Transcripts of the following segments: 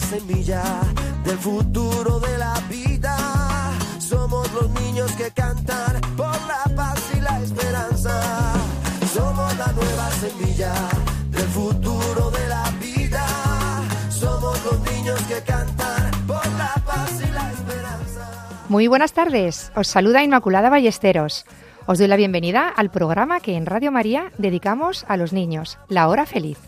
Semilla del futuro de la vida. Somos los niños que cantan por la paz y la esperanza. Somos la nueva semilla del futuro de la vida. Somos los niños que cantan por la paz y la esperanza. Muy buenas tardes, os saluda Inmaculada Ballesteros. Os doy la bienvenida al programa que en Radio María dedicamos a los niños, La Hora Feliz.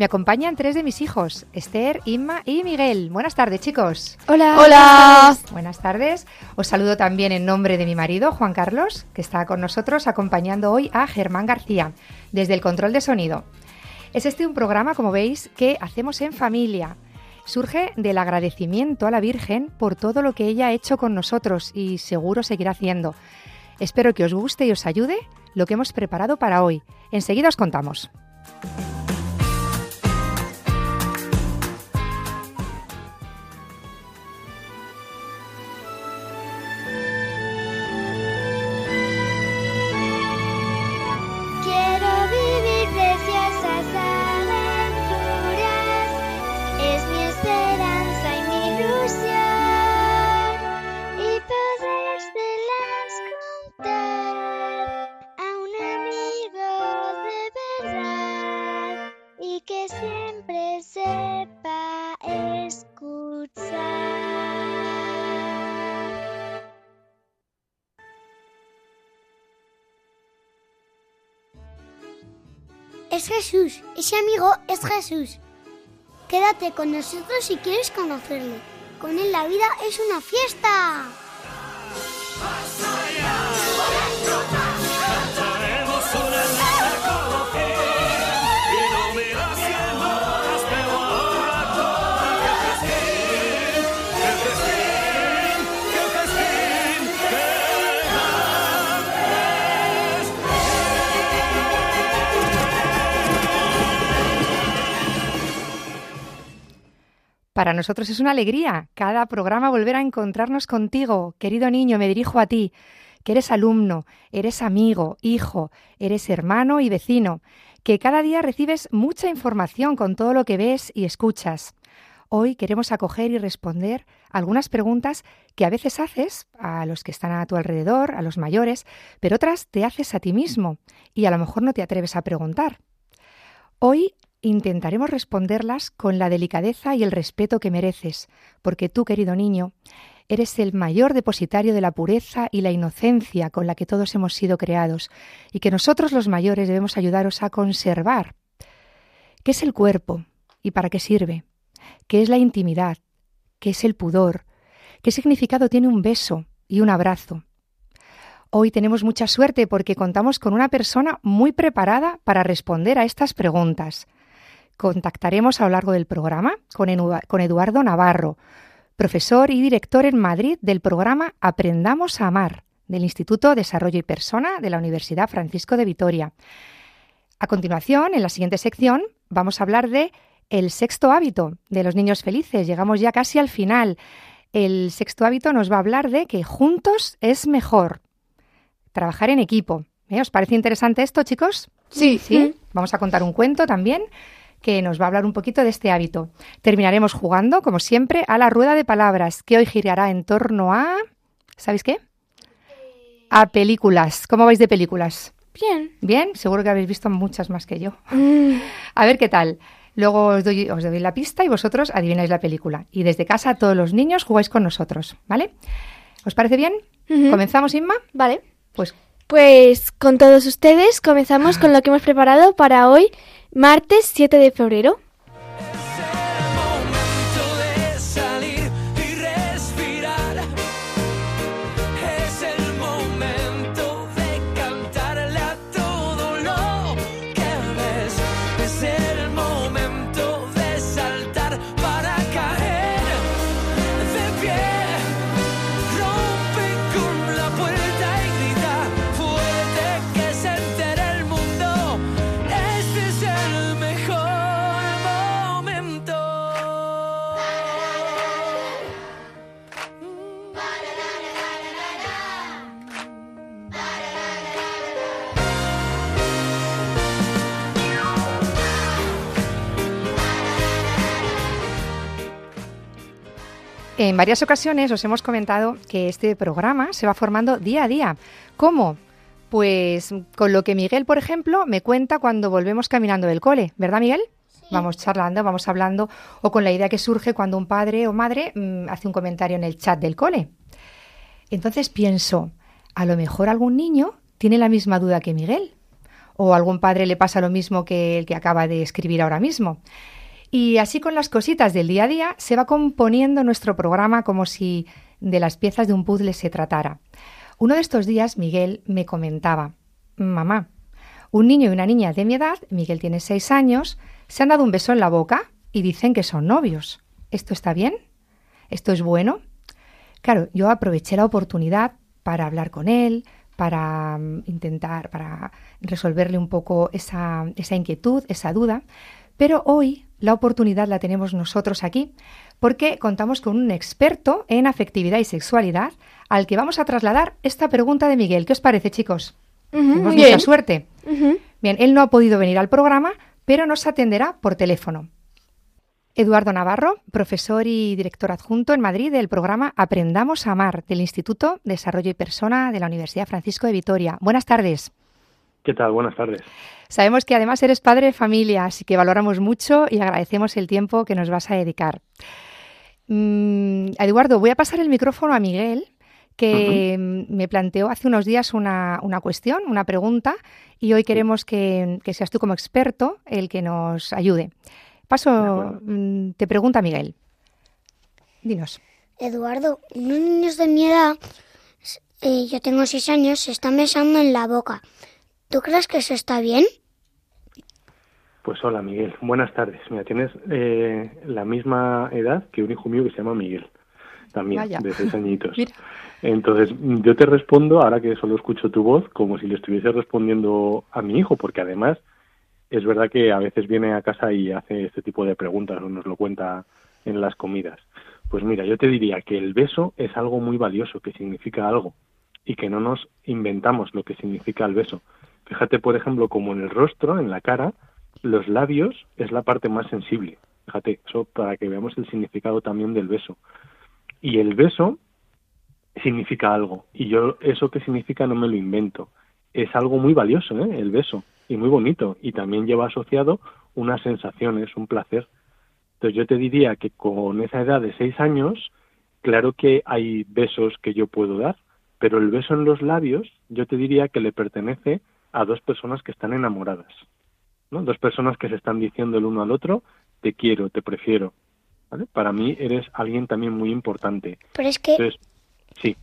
Me acompañan tres de mis hijos, Esther, Inma y Miguel. Buenas tardes, chicos. Hola. Hola. Buenas tardes. Os saludo también en nombre de mi marido, Juan Carlos, que está con nosotros acompañando hoy a Germán García, desde el control de sonido. Es este un programa, como veis, que hacemos en familia. Surge del agradecimiento a la Virgen por todo lo que ella ha hecho con nosotros y seguro seguirá haciendo. Espero que os guste y os ayude lo que hemos preparado para hoy. Enseguida os contamos. Ese amigo es Jesús. Quédate con nosotros si quieres conocerle. Con él la vida es una fiesta. Para nosotros es una alegría cada programa volver a encontrarnos contigo. Querido niño, me dirijo a ti, que eres alumno, eres amigo, hijo, eres hermano y vecino, que cada día recibes mucha información con todo lo que ves y escuchas. Hoy queremos acoger y responder algunas preguntas que a veces haces a los que están a tu alrededor, a los mayores, pero otras te haces a ti mismo y a lo mejor no te atreves a preguntar. Hoy intentaremos responderlas con la delicadeza y el respeto que mereces, porque tú, querido niño, eres el mayor depositario de la pureza y la inocencia con la que todos hemos sido creados, y que nosotros los mayores debemos ayudaros a conservar. ¿Qué es el cuerpo y para qué sirve? ¿Qué es la intimidad? ¿Qué es el pudor? ¿Qué significado tiene un beso y un abrazo? Hoy tenemos mucha suerte porque contamos con una persona muy preparada para responder a estas preguntas. Contactaremos a lo largo del programa con, Eduardo Navarro, profesor y director en Madrid del programa Aprendamos a Amar del Instituto Desarrollo y Persona de la Universidad Francisco de Vitoria. A continuación, en la siguiente sección, vamos a hablar de el sexto hábito de los niños felices. Llegamos ya casi al final. El sexto hábito nos va a hablar de que juntos es mejor. Trabajar en equipo. ¿Eh? ¿Os parece interesante esto, chicos? Sí. Sí. Vamos a contar un cuento también que nos va a hablar un poquito de este hábito. Terminaremos jugando, como siempre, a la rueda de palabras, que hoy girará en torno a... ¿Sabéis qué? A películas. ¿Cómo vais de películas? Bien. Bien, seguro que habéis visto muchas más que yo. A ver qué tal. Luego os doy, os doy la pista y vosotros adivináis la película. Y desde casa todos los niños jugáis con nosotros, ¿vale? ¿Os parece bien? ¿Comenzamos, Inma? Vale. Pues Pues con todos ustedes comenzamos con lo que hemos preparado para hoy, martes 7 de febrero. En varias ocasiones os hemos comentado que este programa se va formando día a día. ¿Cómo? Pues con lo que Miguel, por ejemplo, me cuenta cuando volvemos caminando del cole, ¿verdad, Miguel? Vamos charlando, vamos hablando, o con la idea que surge cuando un padre o madre mm, hace un comentario en el chat del cole. Entonces pienso, a lo mejor algún niño tiene la misma duda que Miguel, o algún padre le pasa lo mismo que el que acaba de escribir ahora mismo. Y así con las cositas del día a día se va componiendo nuestro programa como si de las piezas de un puzzle se tratara. Uno de estos días Miguel me comentaba, mamá, un niño y una niña de mi edad, Miguel tiene seis años, se han dado un beso en la boca y dicen que son novios. ¿Esto está bien? ¿Esto es bueno? Claro, yo aproveché la oportunidad para hablar con él, para mm, intentar, para resolverle un poco esa, esa inquietud, esa duda, pero hoy la oportunidad la tenemos nosotros aquí porque contamos con un experto en afectividad y sexualidad al que vamos a trasladar esta pregunta de Miguel. ¿Qué os parece, chicos? Tenemos mucha suerte. Bien, él no ha podido venir al programa, pero nos atenderá por teléfono. Eduardo Navarro, profesor y director adjunto en Madrid del programa Aprendamos a Amar del Instituto de Desarrollo y Persona de la Universidad Francisco de Vitoria. Buenas tardes. ¿Qué tal? Buenas tardes. Sabemos que además eres padre de familia, así que valoramos mucho y agradecemos el tiempo que nos vas a dedicar. Mm, Eduardo, voy a pasar el micrófono a Miguel, que me planteó hace unos días una, una cuestión, una pregunta, y hoy queremos que, que seas tú como experto el que nos ayude. Paso, mm, te pregunta Miguel. Dinos. Eduardo, unos niños de mi edad, eh, yo tengo seis años, se están besando en la boca. ¿Tú crees que eso está bien? Pues hola Miguel, buenas tardes. Mira, tienes eh, la misma edad que un hijo mío que se llama Miguel, también Vaya. de seis añitos. Mira. Entonces yo te respondo ahora que solo escucho tu voz como si le estuviese respondiendo a mi hijo, porque además es verdad que a veces viene a casa y hace este tipo de preguntas o nos lo cuenta en las comidas. Pues mira, yo te diría que el beso es algo muy valioso, que significa algo y que no nos inventamos lo que significa el beso. Fíjate, por ejemplo, como en el rostro, en la cara, los labios es la parte más sensible. Fíjate, eso para que veamos el significado también del beso. Y el beso significa algo. Y yo eso que significa no me lo invento. Es algo muy valioso, ¿eh? el beso, y muy bonito. Y también lleva asociado unas sensaciones, un placer. Entonces yo te diría que con esa edad de seis años, claro que hay besos que yo puedo dar, pero el beso en los labios yo te diría que le pertenece a dos personas que están enamoradas. ¿no? Dos personas que se están diciendo el uno al otro, te quiero, te prefiero. ¿vale? Para mí eres alguien también muy importante. Pero es que Entonces, sí,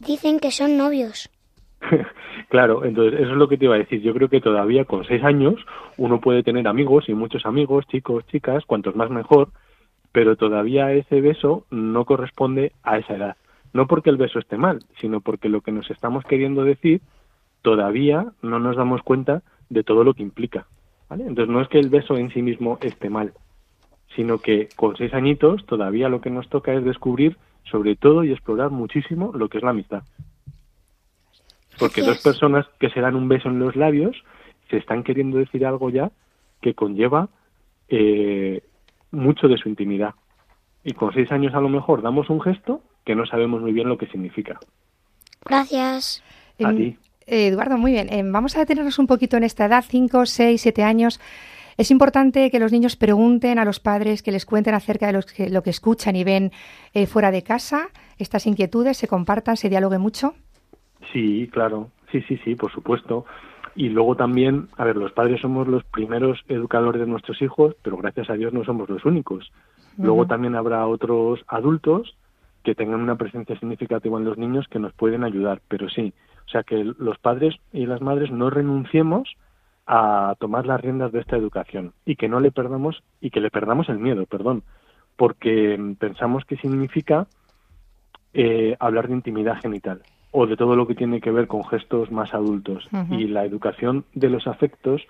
dicen que son novios. claro, entonces eso es lo que te iba a decir. Yo creo que todavía con seis años uno puede tener amigos y muchos amigos, chicos, chicas, cuantos más mejor, pero todavía ese beso no corresponde a esa edad. No porque el beso esté mal, sino porque lo que nos estamos queriendo decir todavía no nos damos cuenta de todo lo que implica. ¿vale? Entonces no es que el beso en sí mismo esté mal, sino que con seis añitos todavía lo que nos toca es descubrir sobre todo y explorar muchísimo lo que es la amistad. Porque dos personas que se dan un beso en los labios se están queriendo decir algo ya que conlleva eh, mucho de su intimidad. Y con seis años a lo mejor damos un gesto que no sabemos muy bien lo que significa. Gracias. A ti. Eh, Eduardo, muy bien. Em, vamos a detenernos un poquito en esta edad, 5, 6, 7 años. Es importante que los niños pregunten a los padres, que les cuenten acerca de los que- lo que escuchan y ven eh, fuera de casa, estas inquietudes, se compartan, se dialogue mucho. Sí, claro, sí, sí, sí, por supuesto. Y luego también, a ver, los padres somos los primeros educadores de nuestros hijos, pero gracias a Dios no somos los únicos. Luego también habrá otros adultos que tengan una presencia significativa en los niños que nos pueden ayudar, pero sí, o sea que los padres y las madres no renunciemos a tomar las riendas de esta educación y que no le perdamos y que le perdamos el miedo, perdón, porque pensamos que significa eh, hablar de intimidad genital o de todo lo que tiene que ver con gestos más adultos. Y la educación de los afectos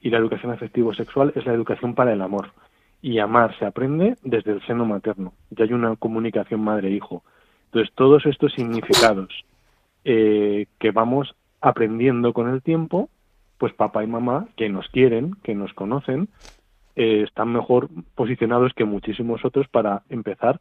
y la educación afectivo-sexual es la educación para el amor. Y amar se aprende desde el seno materno. Y hay una comunicación madre-hijo. Entonces, todos estos significados eh, que vamos aprendiendo con el tiempo, pues papá y mamá, que nos quieren, que nos conocen, eh, están mejor posicionados que muchísimos otros para empezar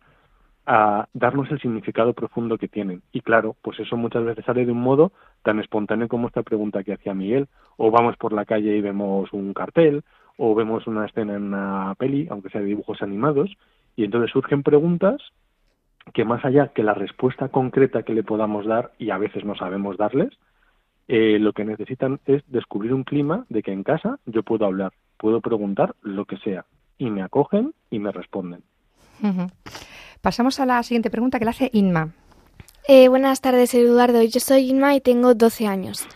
a darnos el significado profundo que tienen. Y claro, pues eso muchas veces sale de un modo tan espontáneo como esta pregunta que hacía Miguel. O vamos por la calle y vemos un cartel, o vemos una escena en una peli, aunque sea de dibujos animados, y entonces surgen preguntas que más allá que la respuesta concreta que le podamos dar, y a veces no sabemos darles, eh, lo que necesitan es descubrir un clima de que en casa yo puedo hablar, puedo preguntar lo que sea, y me acogen y me responden. Pasamos a la siguiente pregunta que la hace Inma. Eh, buenas tardes, Eduardo. Yo soy Inma y tengo 12 años.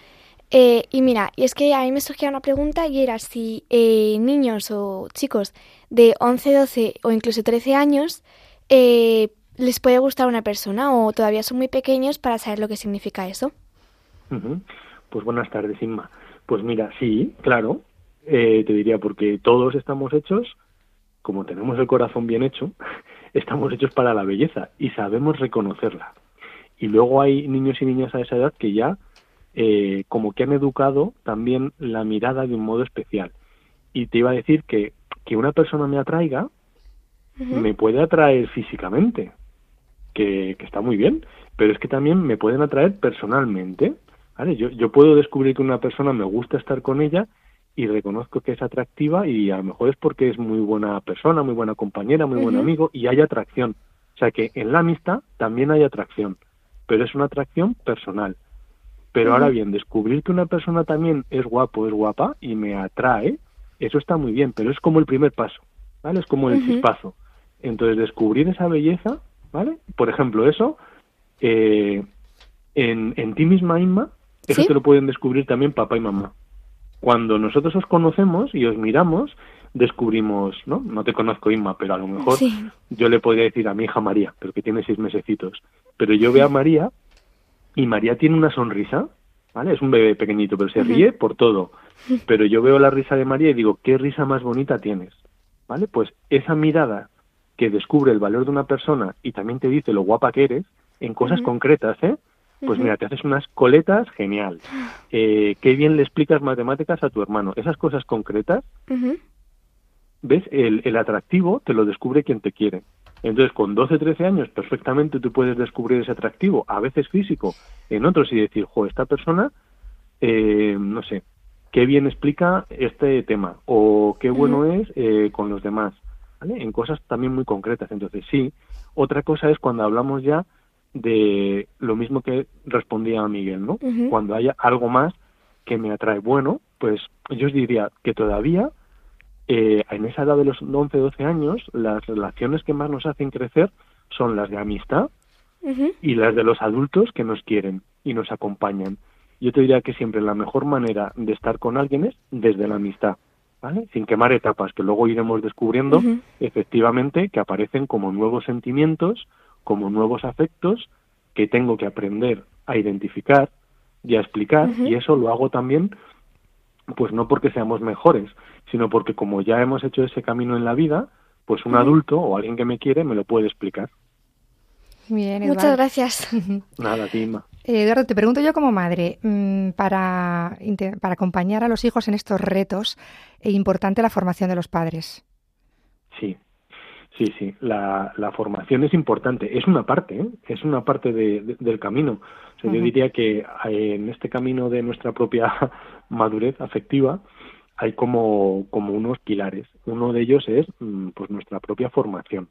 Eh, y mira, y es que a mí me surgía una pregunta y era si eh, niños o chicos de 11, 12 o incluso 13 años eh, les puede gustar una persona o todavía son muy pequeños para saber lo que significa eso. Pues buenas tardes, Inma. Pues mira, sí, claro, eh, te diría, porque todos estamos hechos, como tenemos el corazón bien hecho, estamos hechos para la belleza y sabemos reconocerla. Y luego hay niños y niñas a esa edad que ya eh, como que han educado también la mirada de un modo especial. Y te iba a decir que, que una persona me atraiga, me puede atraer físicamente, que, que está muy bien, pero es que también me pueden atraer personalmente. ¿vale? Yo, yo puedo descubrir que una persona me gusta estar con ella y reconozco que es atractiva y a lo mejor es porque es muy buena persona, muy buena compañera, muy buen amigo y hay atracción. O sea que en la amistad también hay atracción, pero es una atracción personal. Pero ahora bien, descubrir que una persona también es guapo, es guapa y me atrae, eso está muy bien, pero es como el primer paso, ¿vale? Es como el Ujú. chispazo. Entonces, descubrir esa belleza, ¿vale? Por ejemplo, eso, eh, en, en ti misma, Inma, eso ¿Sí? te lo pueden descubrir también papá y mamá. Cuando nosotros os conocemos y os miramos, descubrimos, ¿no? No te conozco, Inma, pero a lo mejor Sí. yo le podría decir a mi hija María, pero que tiene seis mesecitos. Pero yo veo a María y María tiene una sonrisa, ¿vale? Es un bebé pequeñito, pero se ríe por todo. Pero yo veo la risa de María y digo, ¿qué risa más bonita tienes? ¿Vale? Pues esa mirada que descubre el valor de una persona y también te dice lo guapa que eres, en cosas concretas, ¿eh? Pues mira, te haces unas coletas, genial. Eh, qué bien le explicas matemáticas a tu hermano. Esas cosas concretas. ¿ves? El, el atractivo te lo descubre quien te quiere. Entonces, con 12, 13 años, perfectamente tú puedes descubrir ese atractivo, a veces físico, en otros, y decir, jo, esta persona, eh, no sé, qué bien explica este tema, o qué bueno es eh, con los demás, ¿vale? En cosas también muy concretas. Entonces, sí. Otra cosa es cuando hablamos ya de lo mismo que respondía a Miguel, ¿no? Cuando haya algo más que me atrae bueno, pues yo os diría que todavía eh, en esa edad de los 11, 12 años, las relaciones que más nos hacen crecer son las de amistad y las de los adultos que nos quieren y nos acompañan. Yo te diría que siempre la mejor manera de estar con alguien es desde la amistad, ¿vale? Sin quemar etapas, que luego iremos descubriendo efectivamente que aparecen como nuevos sentimientos, como nuevos afectos que tengo que aprender a identificar y a explicar y eso lo hago también pues no porque seamos mejores, sino porque como ya hemos hecho ese camino en la vida, pues un adulto o alguien que me quiere me lo puede explicar. Bien, Eduardo. Muchas gracias. Nada, Tima. Eh, Eduardo, te pregunto yo como madre, mm, para, para acompañar a los hijos en estos retos, es importante la formación de los padres. Sí, sí, sí. La, la formación es importante. Es una parte, ¿eh? es una parte de- de- del camino. O sea, Yo diría que eh, en este camino de nuestra propia madurez afectiva hay como, como unos pilares. Uno de ellos es mm, pues nuestra propia formación.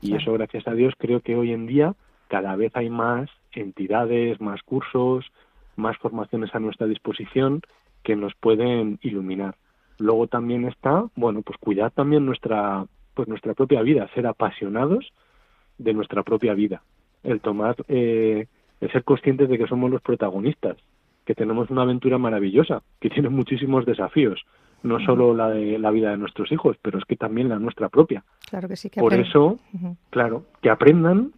Y Claro. eso, gracias a Dios, creo que hoy en día cada vez hay más entidades, más cursos, más formaciones a nuestra disposición que nos pueden iluminar. Luego también está, bueno, pues cuidar también nuestra, pues nuestra propia vida, ser apasionados de nuestra propia vida, el tomar, eh, el ser conscientes de que somos los protagonistas, que tenemos una aventura maravillosa, que tiene muchísimos desafíos, no solo la de la vida de nuestros hijos, pero es que también la nuestra propia. Claro que sí. Que Por eso, claro, que aprendan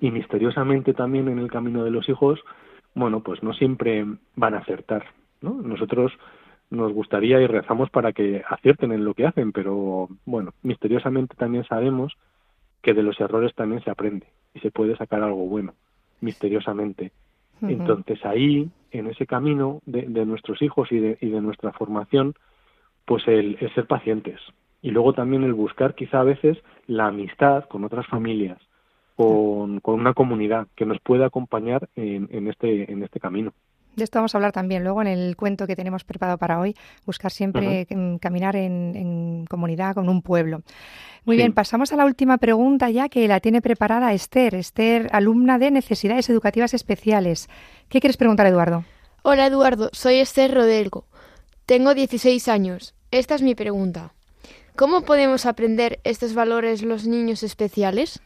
y misteriosamente también en el camino de los hijos, bueno, pues no siempre van a acertar, ¿no? Nosotros nos gustaría y rezamos para que acierten en lo que hacen, pero bueno, misteriosamente también sabemos que de los errores también se aprende y se puede sacar algo bueno, misteriosamente. Entonces ahí, en ese camino de, nuestros hijos y de, y de nuestra formación, pues el, el ser pacientes. Y luego también el buscar quizá a veces la amistad con otras familias, con, con una comunidad que nos pueda acompañar en, en este, en este camino. De esto vamos a hablar también luego en el cuento que tenemos preparado para hoy, buscar siempre caminar en, en comunidad con un pueblo. Muy Sí. bien, pasamos a la última pregunta ya que la tiene preparada Esther. Esther, alumna de Necesidades Educativas Especiales. ¿Qué quieres preguntar, Eduardo? Hola Eduardo, soy Esther Rodelgo. Tengo 16 años. Esta es mi pregunta. ¿Cómo podemos aprender estos valores los niños especiales?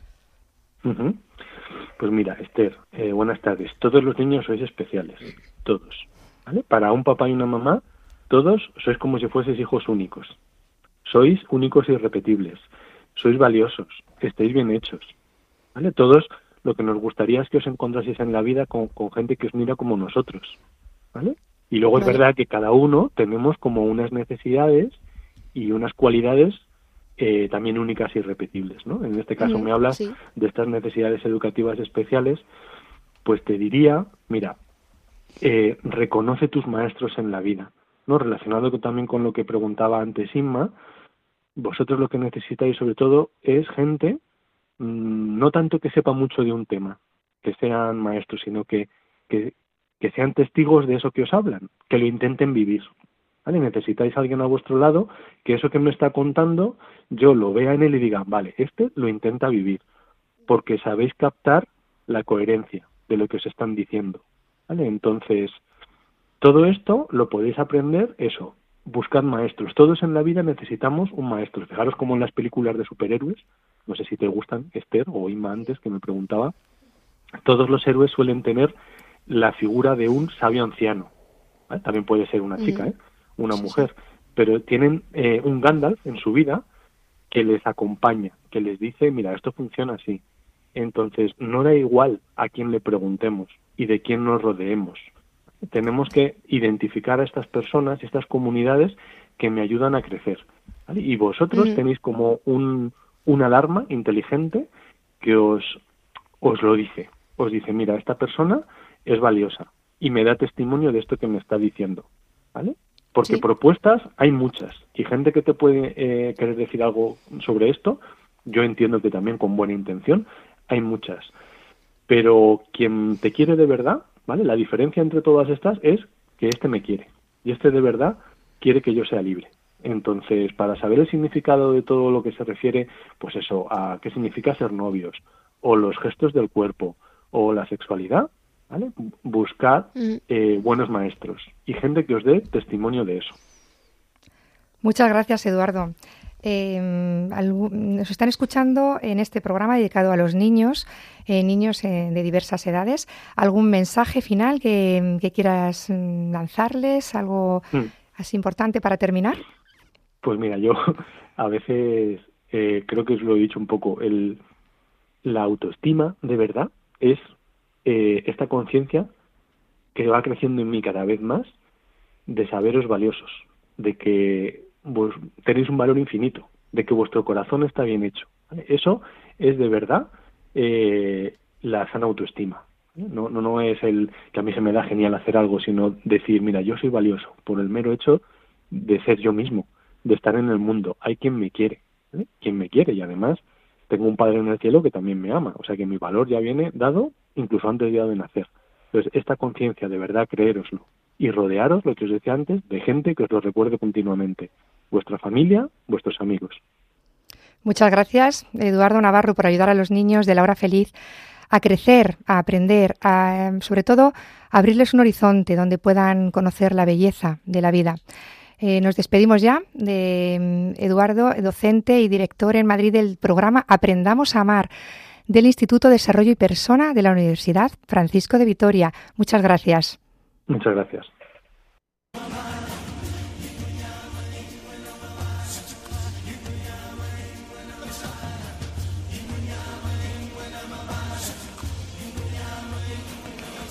Pues mira, Esther, eh, buenas tardes. Todos los niños sois especiales, todos. ¿vale? Para un papá y una mamá, todos sois como si fueseis hijos únicos. Sois únicos e irrepetibles. Sois valiosos. Estáis bien hechos. ¿vale? Todos lo que nos gustaría es que os encontraseis en la vida con, con gente que os mira como nosotros. ¿vale? Y luego es verdad que cada uno tenemos como unas necesidades y unas cualidades eh, también únicas y irrepetibles. ¿no? En este caso me hablas sí. de estas necesidades educativas especiales, pues te diría, mira, eh, reconoce tus maestros en la vida, ¿no? Relacionado también con lo que preguntaba antes Inma, vosotros lo que necesitáis sobre todo es gente, mm, no tanto que sepa mucho de un tema, que sean maestros, sino que, que, que sean testigos de eso que os hablan, que lo intenten vivir. ¿Vale? Necesitáis a alguien a vuestro lado que eso que me está contando yo lo vea en él y diga, vale, este lo intenta vivir, porque sabéis captar la coherencia de lo que os están diciendo. ¿Vale? Entonces, todo esto lo podéis aprender, eso, buscad maestros. Todos en la vida necesitamos un maestro. Fijaros como en las películas de superhéroes, no sé si te gustan, Esther o Inma antes, que me preguntaba, todos los héroes suelen tener la figura de un sabio anciano. ¿vale? También puede ser una chica. ¿eh? Una mujer, pero tienen eh, un Gandalf en su vida que les acompaña, que les dice, mira, esto funciona así. Entonces, no da igual a quién le preguntemos y de quién nos rodeemos. Tenemos que identificar a estas personas, estas comunidades que me ayudan a crecer. ¿vale? Y vosotros Ujú. tenéis como un, una alarma inteligente que os, os lo dice. Os dice, mira, esta persona es valiosa y me da testimonio de esto que me está diciendo. ¿Vale? Porque Sí. propuestas hay muchas y gente que te puede eh, querer decir algo sobre esto, yo entiendo que también con buena intención, hay muchas. Pero quien te quiere de verdad, ¿vale? La diferencia entre todas estas es que este me quiere y este de verdad quiere que yo sea libre. Entonces, para saber el significado de todo lo que se refiere, pues eso, a qué significa ser novios, o los gestos del cuerpo, o la sexualidad, ¿vale? Buscad Mm. eh, buenos maestros y gente que os dé testimonio de eso. Muchas gracias, Eduardo. Eh, algu- nos están escuchando en este programa dedicado a los niños, eh, niños eh, de diversas edades. ¿Algún mensaje final que, que quieras mm, lanzarles? ¿Algo Mm. así importante para terminar? Pues mira, yo a veces eh, creo que os lo he dicho un poco, el, la autoestima de verdad es eh, esta conciencia que va creciendo en mí cada vez más de saberos valiosos, de que vos tenéis un valor infinito, de que vuestro corazón está bien hecho. Eso es de verdad eh, la sana autoestima. No, no, no es el que a mí se me da genial hacer algo, sino decir, mira, yo soy valioso por el mero hecho de ser yo mismo, de estar en el mundo. Hay quien me quiere, quien me quiere y además tengo un padre en el cielo que también me ama, o sea que mi valor ya viene dado incluso antes ya de nacer. Entonces, esta conciencia de verdad, creéroslo y rodearos, lo que os decía antes, de gente que os lo recuerde continuamente. Vuestra familia, vuestros amigos. Muchas gracias, Eduardo Navarro, por ayudar a los niños de la hora feliz a crecer, a aprender, a, sobre todo, abrirles un horizonte donde puedan conocer la belleza de la vida. Eh, nos despedimos ya de mm, Eduardo, docente y director en Madrid del programa Aprendamos a Amar del Instituto de Desarrollo y Persona de la Universidad Francisco de Vitoria. Muchas gracias. Muchas gracias.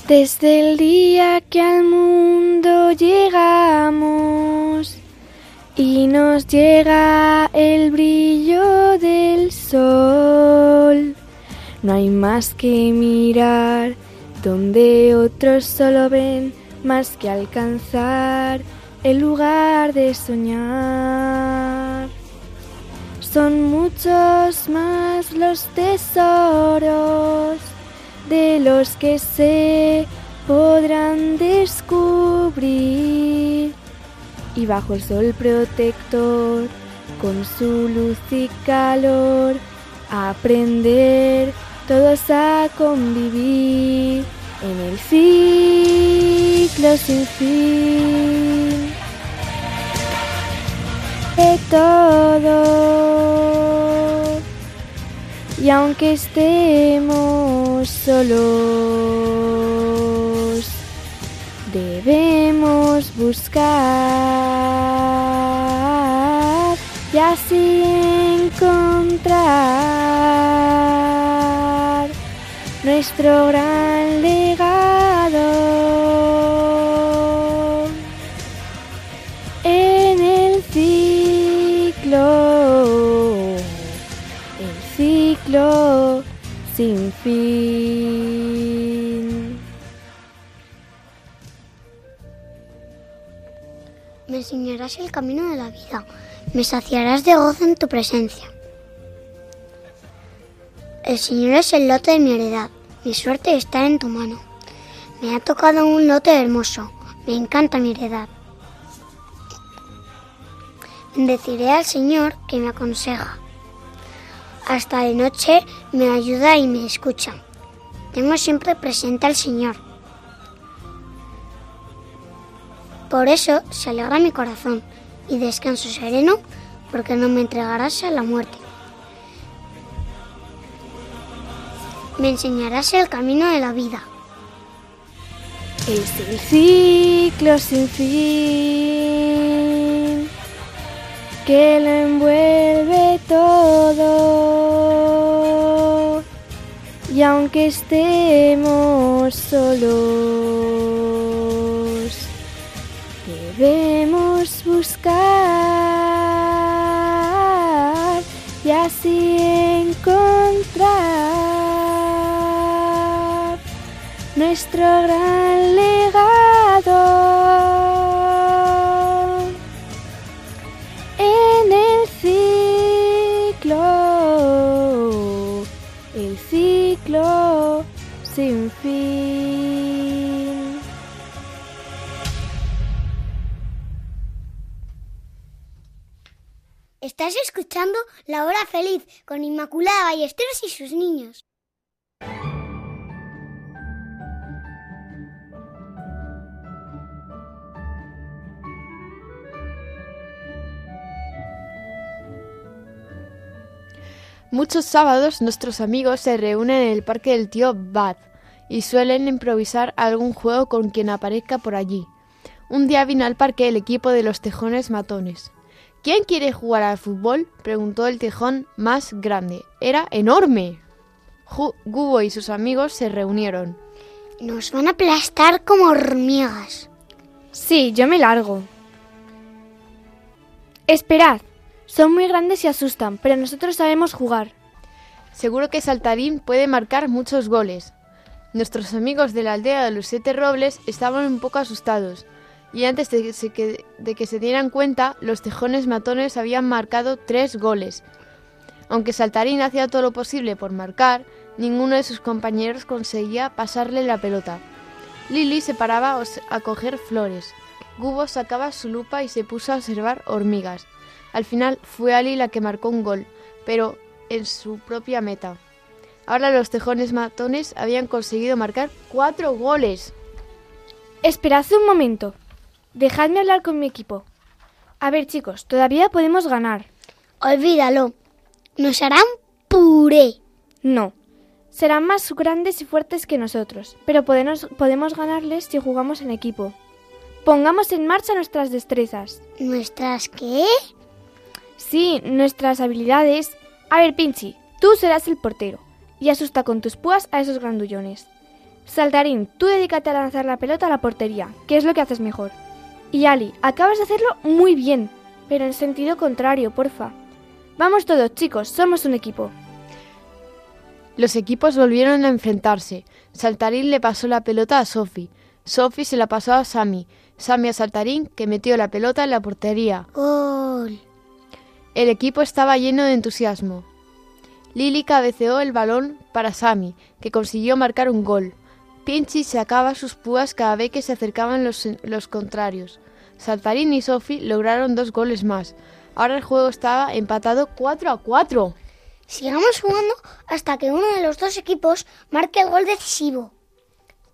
Desde el día que al mundo llegamos y nos llega el brillo del sol, no hay más que mirar donde otros solo ven más que alcanzar el lugar de soñar. Son muchos más los tesoros de los que se podrán descubrir. Y bajo el sol protector, con su luz y calor, aprender todos a convivir en el ciclo sin fin de todo. Y aunque estemos solos, debemos buscar y así encontrar nuestro gran legado en el ciclo, el ciclo sin fin. Me enseñarás el camino de la vida, me saciarás de gozo en tu presencia. El Señor es el lote de mi heredad, mi suerte está en tu mano. Me ha tocado un lote hermoso, me encanta mi heredad. Bendeciré al Señor que me aconseja. Hasta de noche me ayuda y me escucha. Tengo siempre presente al Señor. Por eso se alegra mi corazón y descanso sereno porque no me entregarás a la muerte. Me enseñarás el camino de la vida. Es el ciclo sin fin que lo envuelve todo. Y aunque estemos solos, debemos buscar nuestro gran legado en el ciclo, el ciclo sin fin. Estás escuchando La Hora Feliz con Inmaculada Ballesteros y sus niños. Muchos sábados nuestros amigos se reúnen en el parque del tío Bad y suelen improvisar algún juego con quien aparezca por allí. Un día vino al parque el equipo de los tejones matones. ¿Quién quiere jugar al fútbol? preguntó el tejón más grande. Era enorme. Gubo y sus amigos se reunieron. Nos van a aplastar como hormigas. Sí, yo me largo. Esperad, son muy grandes y asustan, pero nosotros sabemos jugar. Seguro que Saltarín puede marcar muchos goles. Nuestros amigos de la aldea de los siete robles estaban un poco asustados, y antes de que, se, dieran cuenta, los tejones matones habían marcado tres goles. Aunque Saltarín hacía todo lo posible por marcar, ninguno de sus compañeros conseguía pasarle la pelota. Lily se paraba a coger flores. Gubo sacaba su lupa y se puso a observar hormigas. Al final fue Ali la que marcó un gol, pero en su propia meta. Ahora los tejones matones habían conseguido marcar cuatro goles. Esperad un momento. Dejadme hablar con mi equipo. A ver, chicos, todavía podemos ganar. Olvídalo. Nos harán puré. No. Serán más grandes y fuertes que nosotros, pero podemos, podemos ganarles si jugamos en equipo. Pongamos en marcha nuestras destrezas. ¿Nuestras qué? Sí, nuestras habilidades. A ver, Pinchi, tú serás el portero y asusta con tus púas a esos grandullones. Saltarín, tú dedícate a lanzar la pelota a la portería, que es lo que haces mejor. Y Ali, acabas de hacerlo muy bien, pero en sentido contrario, porfa. Vamos todos, chicos, somos un equipo. Los equipos volvieron a enfrentarse. Saltarín le pasó la pelota a Sophie. Sophie se la pasó a Sammy. Sammy a Saltarín, que metió la pelota en la portería. Gol. El equipo estaba lleno de entusiasmo. Lily cabeceó el balón para Sammy, que consiguió marcar un gol. Pinchy sacaba sus púas cada vez que se acercaban los, los contrarios. Saltarín y Sophie lograron dos goles más. Ahora el juego estaba empatado 4 a 4. Sigamos jugando hasta que uno de los dos equipos marque el gol decisivo.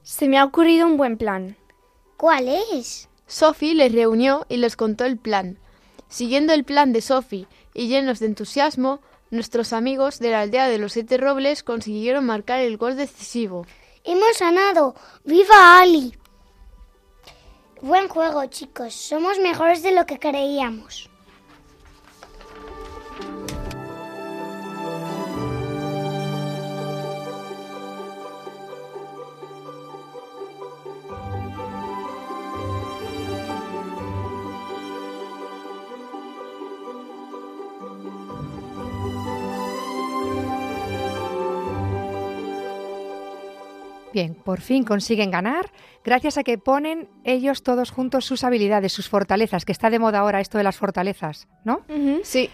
Se me ha ocurrido un buen plan. ¿Cuál es? Sophie les reunió y les contó el plan. Siguiendo el plan de Sophie y llenos de entusiasmo, nuestros amigos de la aldea de los siete robles consiguieron marcar el gol decisivo. Hemos ganado. ¡Viva Ali! Buen juego, chicos. Somos mejores de lo que creíamos. Bien, por fin consiguen ganar gracias a que ponen ellos todos juntos sus habilidades, sus fortalezas, que está de moda ahora esto de las fortalezas, ¿no? Sí.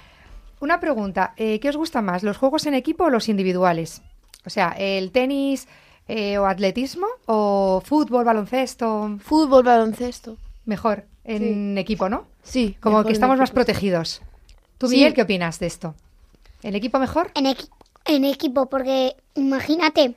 Una pregunta, eh, ¿qué os gusta más, los juegos en equipo o los individuales? O sea, el tenis eh, o atletismo o fútbol, baloncesto, Fútbol, baloncesto. mejor en equipo, ¿no? Sí. Como que estamos más protegidos. ¿Tú, Sí. Miguel, qué opinas de esto? ¿El equipo mejor? En, equi- en equipo, porque imagínate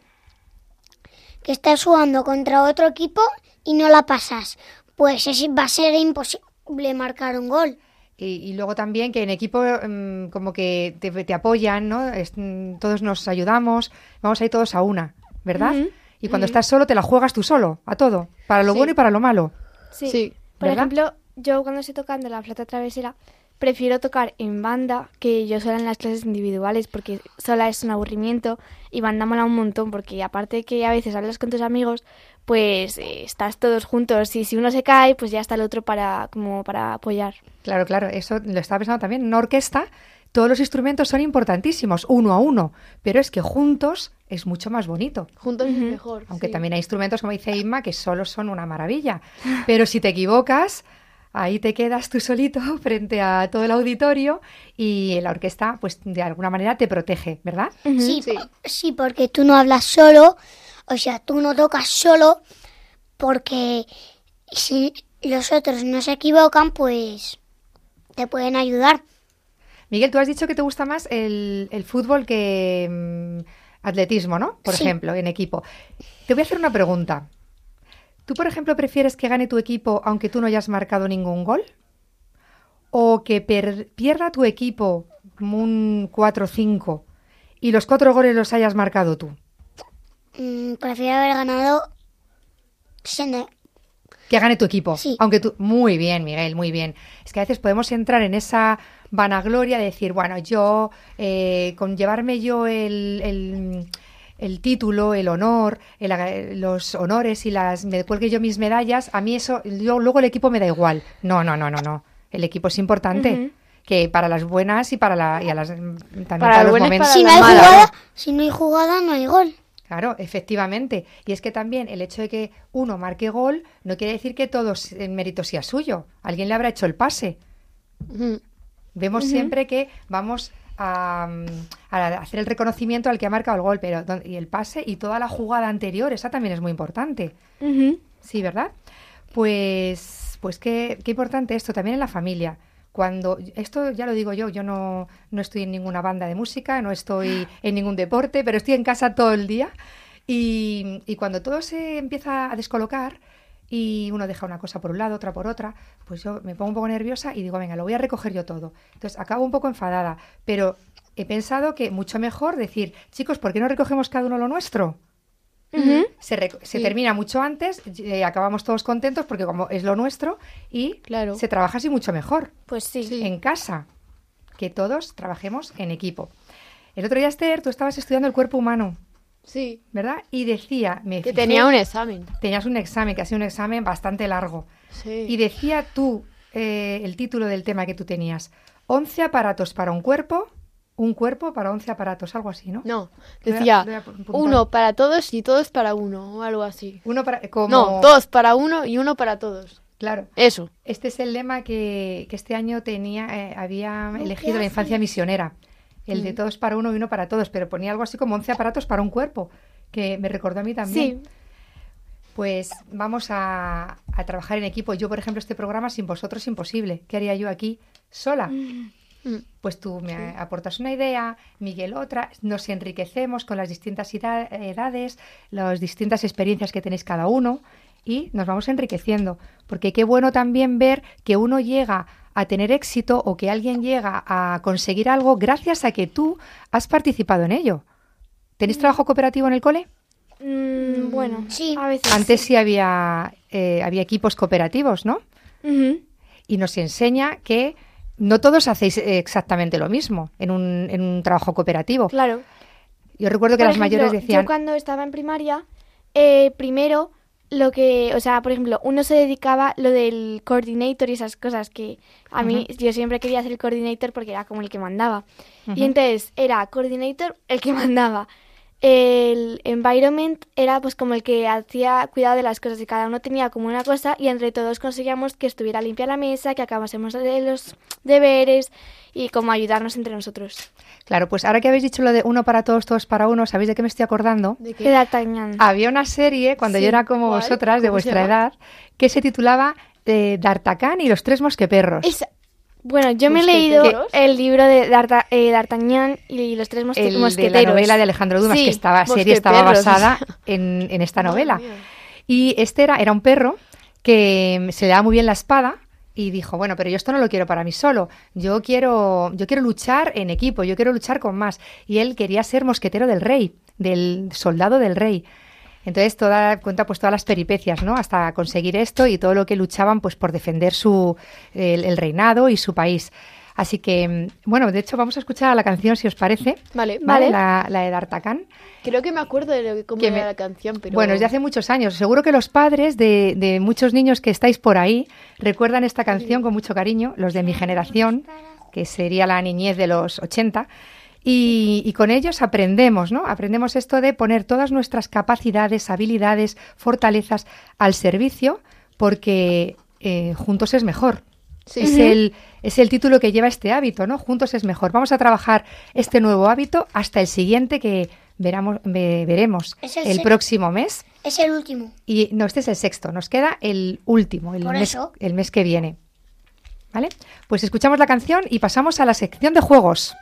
que estás jugando contra otro equipo y no la pasas. Pues es, va a ser imposible marcar un gol. Y, y luego también que en equipo mm, como que te, te apoyan, ¿no? Es, mm, todos nos ayudamos, vamos ahí todos a una, ¿verdad? Y cuando estás solo te la juegas tú solo, a todo, para lo Sí. bueno y para lo malo. Sí. Sí. Por ejemplo, yo cuando estoy tocando la flauta travesera, prefiero tocar en banda que yo sola en las clases individuales, porque sola es un aburrimiento y banda mola un montón, porque aparte que a veces hablas con tus amigos, pues eh, estás todos juntos y si uno se cae, pues ya está el otro para como para apoyar. Claro, claro, eso lo estaba pensando también. En una orquesta todos los instrumentos son importantísimos, uno a uno, pero es que juntos es mucho más bonito. Juntos es mejor. Aunque sí. también hay instrumentos, como dice Inma, que solo son una maravilla. Pero si te equivocas, ahí te quedas tú solito frente a todo el auditorio y la orquesta, pues de alguna manera te protege, ¿verdad? Sí, Sí. po- sí, porque tú no hablas solo, o sea, tú no tocas solo, porque si los otros no se equivocan, pues te pueden ayudar. Miguel, tú has dicho que te gusta más el, el fútbol que mm, atletismo, ¿no? Por Sí. ejemplo, en equipo. Te voy a hacer una pregunta. ¿Tú, por ejemplo, prefieres que gane tu equipo aunque tú no hayas marcado ningún gol? ¿O que pierda tu equipo un 4-5 y los cuatro goles los hayas marcado tú? Mm, prefiero haber ganado siendo- Que gane tu equipo. Sí. Aunque tú. Muy bien, Miguel, muy bien. Es que a veces podemos entrar en esa vanagloria de decir, bueno, yo, eh, con llevarme yo el, el- el título, el honor, el los honores y las. me cuelgue yo mis medallas, a mí eso. yo- luego el equipo me da igual. No, no, no, no, no. El equipo es importante. Que para las buenas y para, la, y a las, también para, los momentos. para si no hay malas. jugada, si no hay jugada, no hay gol. Claro, efectivamente. Y es que también el hecho de que uno marque gol no quiere decir que todo el mérito sea suyo. Alguien le habrá hecho el pase. Vemos siempre que vamos a, mm, a hacer el reconocimiento al que ha marcado el gol, pero y el pase y toda la jugada anterior, esa también es muy importante. Ujú. Sí, ¿verdad? Pues, pues qué, qué importante esto también en la familia. Cuando esto ya lo digo yo, yo no, no estoy en ninguna banda de música, no estoy en ningún deporte, pero estoy en casa todo el día. Y, y cuando todo se empieza a descolocar y uno deja una cosa por un lado, otra por otra, pues yo me pongo un poco nerviosa y digo, venga, lo voy a recoger yo todo. Entonces acabo un poco enfadada, pero he pensado que mucho mejor decir, chicos, ¿por qué no recogemos cada uno lo nuestro? Se, se Sí. termina mucho antes, eh, acabamos todos contentos porque como es lo nuestro y Claro. se trabaja así mucho mejor Pues sí. Sí. en casa, que todos trabajemos en equipo. El otro día, Esther, tú estabas estudiando el cuerpo humano, Sí. ¿verdad? Y decía, me Que fijé- tenía un examen. tenías un examen, que ha sido un examen bastante largo. Sí. Y decía tú, eh, el título del tema que tú tenías, 11 aparatos para un cuerpo, un cuerpo para 11 aparatos, algo así, ¿no? No, Lo voy a- decía voy a uno para todos y todos para uno, o algo así. Uno para, como... No, dos para uno y uno para todos. Claro. Eso. Este es el lema que, que este año tenía, eh, había elegido la infancia misionera. El de Mm. todos para uno y uno para todos, pero ponía algo así como 11 aparatos para un cuerpo, que me recordó a mí también. Sí. Pues vamos a, a trabajar en equipo. Yo, por ejemplo, este programa sin vosotros es imposible. ¿Qué haría yo aquí sola? Mm. Pues tú me aportas una idea, Miguel otra, nos enriquecemos con las distintas edades, las distintas experiencias que tenéis cada uno y nos vamos enriqueciendo. Porque qué bueno también ver que uno llega a tener éxito o que alguien llega a conseguir algo gracias a que tú has participado en ello. ¿Tenéis trabajo cooperativo en el cole? Mm, bueno, Sí. a veces. Antes sí había, eh, había equipos cooperativos, ¿no? Y nos enseña que no todos hacéis exactamente lo mismo en un, en un trabajo cooperativo. Claro. Yo recuerdo que Por las ejemplo, mayores decían, Yo cuando estaba en primaria, eh, primero lo que, o sea, por ejemplo, uno se dedicaba lo del coordinator y esas cosas que a mí, yo siempre quería hacer el coordinator porque era como el que mandaba. Y entonces era coordinator el que mandaba. El environment era pues como el que hacía cuidado de las cosas y cada uno tenía como una cosa y entre todos conseguíamos que estuviera limpia la mesa, que acabásemos de los deberes y como ayudarnos entre nosotros. claro, pues ahora que habéis dicho lo de uno para todos, todos para uno, ¿sabéis de qué me estoy acordando? ¿De qué? D'Artagnan. Había una serie, cuando Sí, yo era como ¿cuál? vosotras, de ¿Cómo se vuestra edad, que se titulaba eh, D'Artagnan y los tres mosqueperros. Esa- Bueno, yo me he leído el libro de D'Arta- eh, D'Artagnan y los tres mosque- El de mosqueteros. la novela de Alejandro Dumas, Sí, que estaba, serie estaba basada en, en esta novela. mía. Y este era, era un perro que se le daba muy bien la espada y dijo, bueno, pero yo esto no lo quiero para mí solo. Yo quiero, yo quiero luchar en equipo, yo quiero luchar con más. Y él quería ser mosquetero del rey, del soldado del rey. Entonces toda cuenta pues todas las peripecias, ¿no? Hasta conseguir esto y todo lo que luchaban pues por defender su el, el reinado y su país. Así que mm, bueno, de hecho vamos a escuchar la canción si os parece. Vale. ¿Vale? La, la de D'Artagnan. Creo que me acuerdo de cómo Que era me- la canción, pero... Bueno, es de hace muchos años. Seguro que los padres de, de muchos niños que estáis por ahí recuerdan esta canción con mucho cariño, los de mi generación, que sería la niñez de los 80. Y, y con ellos aprendemos, ¿no? Aprendemos esto de poner todas nuestras capacidades, habilidades, fortalezas al servicio, porque eh, juntos es mejor. Sí. Es, el, es el título que lleva este hábito, ¿no? Juntos es mejor. Vamos a trabajar este nuevo hábito hasta el siguiente que veramos, ve- veremos Es el el próximo mes. Es el último. Y no, este es el sexto. Nos queda el último, el, Por mes, eso. el mes que viene. ¿Vale? Pues escuchamos la canción y pasamos a la sección de juegos.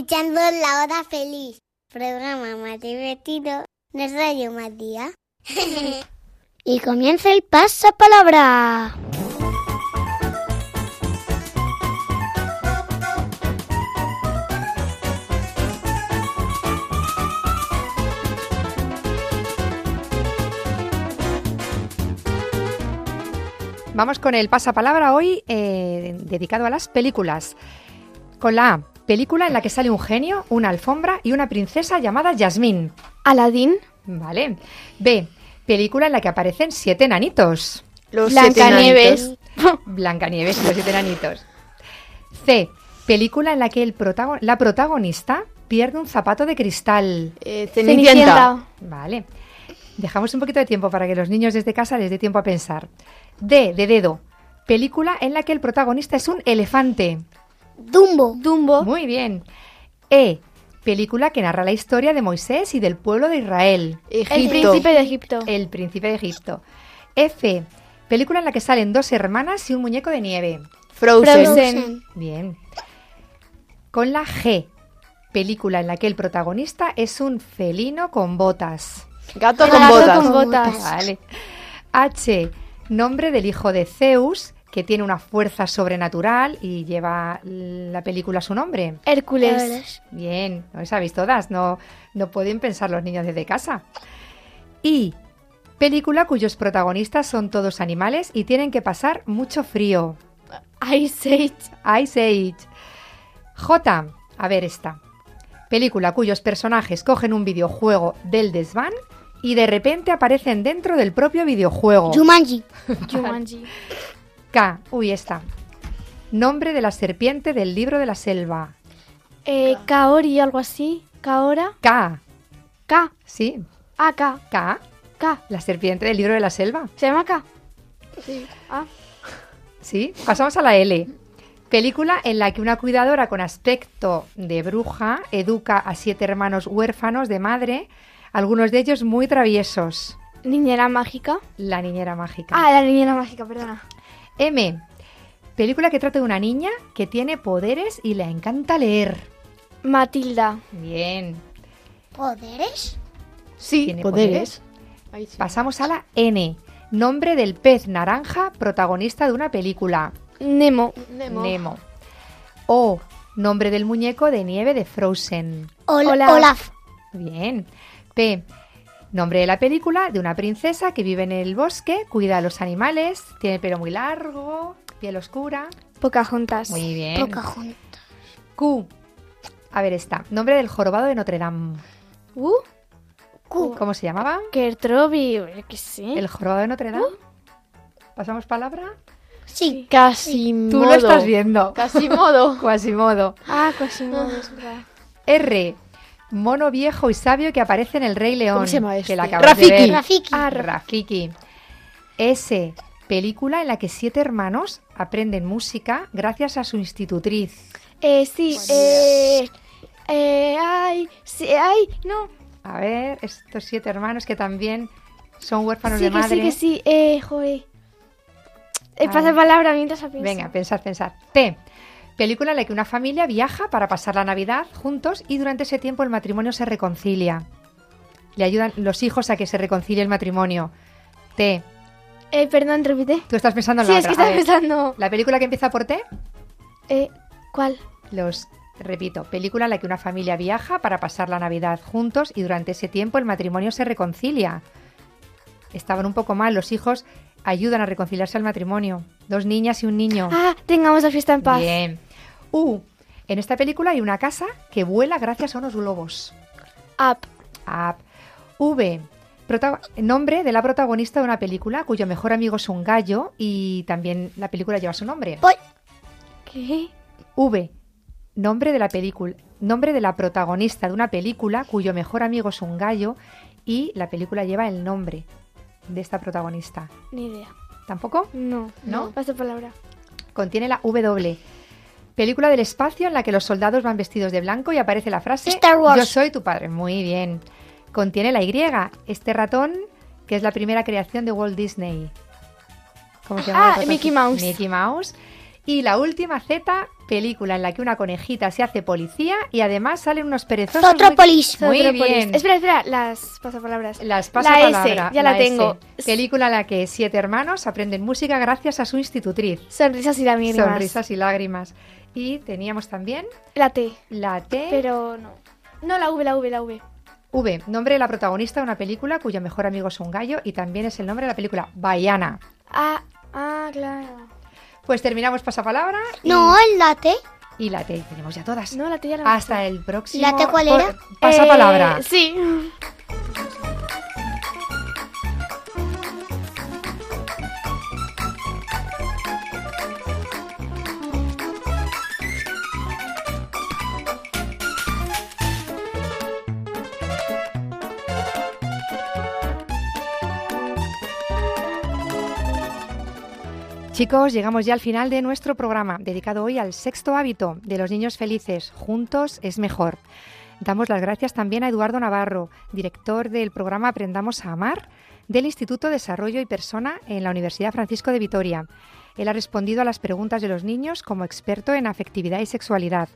Escuchando La Hora Feliz, programa más divertido de Radio Matías. y comienza el pasapalabra. Vamos con el pasapalabra hoy eh, dedicado a las películas. Con la película en la que sale un genio, una alfombra y una princesa llamada Yasmín. Aladín. Vale. B, película en la que aparecen siete enanitos. Los Blancanieves. Blancanieves y los siete enanitos. C, película en la que el protago- la protagonista pierde un zapato de cristal. Eh, Cenicienta. Cenicienta. Vale. Dejamos un poquito de tiempo para que los niños desde casa les dé tiempo a pensar. D, de dedo. Película en la que el protagonista es un elefante. Dumbo. Dumbo. Muy bien. E, película que narra la historia de Moisés y del pueblo de Israel. El príncipe de Egipto. El príncipe de Egipto. F, película en la que salen dos hermanas y un muñeco de nieve. Frozen. Frozen. Bien. Con la G, película en la que el protagonista es un felino con botas. Gato con gato botas. con botas. Vale. H, nombre del hijo de Zeus, que tiene una fuerza sobrenatural y lleva la película a su nombre. Hércules. Bien, no sabéis todas, no, no pueden pensar los niños desde casa. Y película cuyos protagonistas son todos animales y tienen que pasar mucho frío. Ice Age. Ice Age. J, a ver esta. Película cuyos personajes cogen un videojuego del desván y de repente aparecen dentro del propio videojuego. Jumanji. Jumanji. K, uy, esta. Nombre de la serpiente del libro de la selva. Eh, Kaori, algo así. Kaora. K, K. sí, Ah, K. K, K. la serpiente del libro de la selva. ¿Se llama K? Sí. Ah. Sí, pasamos a la L. Película en la que una cuidadora con aspecto de bruja educa a siete hermanos huérfanos de madre, algunos de ellos muy traviesos. Niñera mágica. La niñera mágica. Ah, la niñera mágica, perdona. M. Película que trata de una niña que tiene poderes y le encanta leer. Matilda. Bien. ¿Poderes? Sí, Tiene poderes. Pasamos a la N. Nombre del pez naranja protagonista de una película. Nemo. Nemo. Nemo. O. Nombre del muñeco de nieve de Frozen. Ol- Olaf. Olaf. Bien. P. Nombre de la película de una princesa que vive en el bosque, cuida a los animales, tiene el pelo muy largo, piel oscura. Pocahontas. Muy bien. Pocahontas. Q. A ver esta. Nombre del jorobado de Notre Dame. Uh, Q. ¿Cómo se llamaba? Kertrobi, qué sé. El jorobado de Notre Dame. ¿Pasamos palabra? Sí. Casi Tú lo estás viendo. Casi modo. Quasimodo. Ah, Quasimodo, es verdad. R. Mono viejo y sabio que aparece en El Rey León. ¿Cómo se llama Que este? la acabas de Rafiki. ver. Rafiki. Ah, Rafiki. S. Película en la que siete hermanos aprenden música gracias a su institutriz. Eh, sí, eh, eh, ay, sí, ay, no. A ver, estos siete hermanos que también son huérfanos Sí, de que madre. sí, que sí, eh, joder. Eh, pasa palabra mientras pienso. Venga, pensad, pensad. T. Película en la que una familia viaja para pasar la Navidad juntos y durante ese tiempo el matrimonio se reconcilia. Le ayudan los hijos a que se reconcilie el matrimonio. T. Eh, perdón, repite. Tú estás pensando en Sí, la es que ver, pensando. La película que empieza por T, Eh, ¿cuál? los repito, película en la que una familia viaja para pasar la Navidad juntos y durante ese tiempo el matrimonio se reconcilia. Estaban un poco mal, los hijos ayudan a reconciliarse al matrimonio. Dos niñas y un niño. Ah, tengamos la fiesta en paz. Bien. U. En esta película hay una casa que vuela gracias a unos globos. Up. Up. V. Nombre de la protagonista de una película cuyo mejor amigo es un gallo y también la película lleva su nombre. Voy. ¿Qué? V. Nombre de la película. Nombre de la protagonista de una película cuyo mejor amigo es un gallo y la película lleva el nombre de esta protagonista. Ni idea. ¿Tampoco? No. ¿No? Pasa palabra. Contiene la W. Película del espacio en la que los soldados van vestidos de blanco y aparece la frase Star Wars. Yo soy tu padre. Muy bien. Contiene la Y. Este ratón que es la primera creación de Walt Disney. ¿Cómo se llama? Ah, la? Mickey Mouse. Mickey Mouse. Y la última Z, película en la que una conejita se hace policía y además salen unos perezosos. muy- Zootropolis. Muy, Zootropolis. bien. Espera, espera, las pasapalabras. Las La pasapalabra, S, ya la tengo. S. Película en la que siete hermanos aprenden música gracias a su institutriz. Sonrisas y lágrimas. Sonrisas y lágrimas. Y teníamos también La T. la T. Pero no. No, la V, la V, la V. V, nombre de la protagonista de una película cuyo mejor amigo es un gallo y también es el nombre de la película, Baiana. Ah, ah, claro. Pues terminamos pasapalabra y, No, el late. y la T. Tenemos ya todas. No, la tía la Hasta el próximo. ¿La T cuál era? Pasapalabra. Eh, sí. Chicos, llegamos ya al final de nuestro programa, dedicado hoy al sexto hábito de los niños felices. Juntos es mejor. Damos las gracias también a Eduardo Navarro, director del programa Aprendamos a Amar del Instituto Desarrollo y Persona en la Universidad Francisco de Vitoria. Él ha respondido a las preguntas de los niños como experto en afectividad y sexualidad.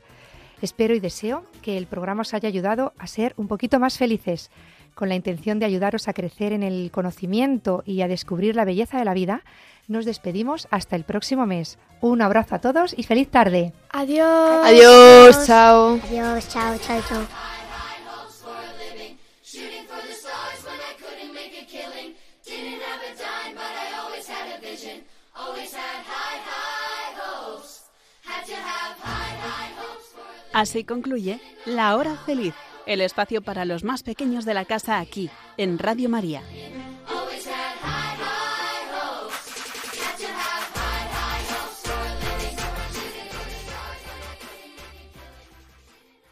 Espero y deseo que el programa os haya ayudado a ser un poquito más felices. Con la intención de ayudaros a crecer en el conocimiento y a descubrir la belleza de la vida, nos despedimos hasta el próximo mes. Un abrazo a todos y feliz tarde. Adiós. Adiós, chao. Adiós, chao, chao, chao. Así concluye La Hora Feliz, el espacio para los más pequeños de la casa aquí, en Radio María.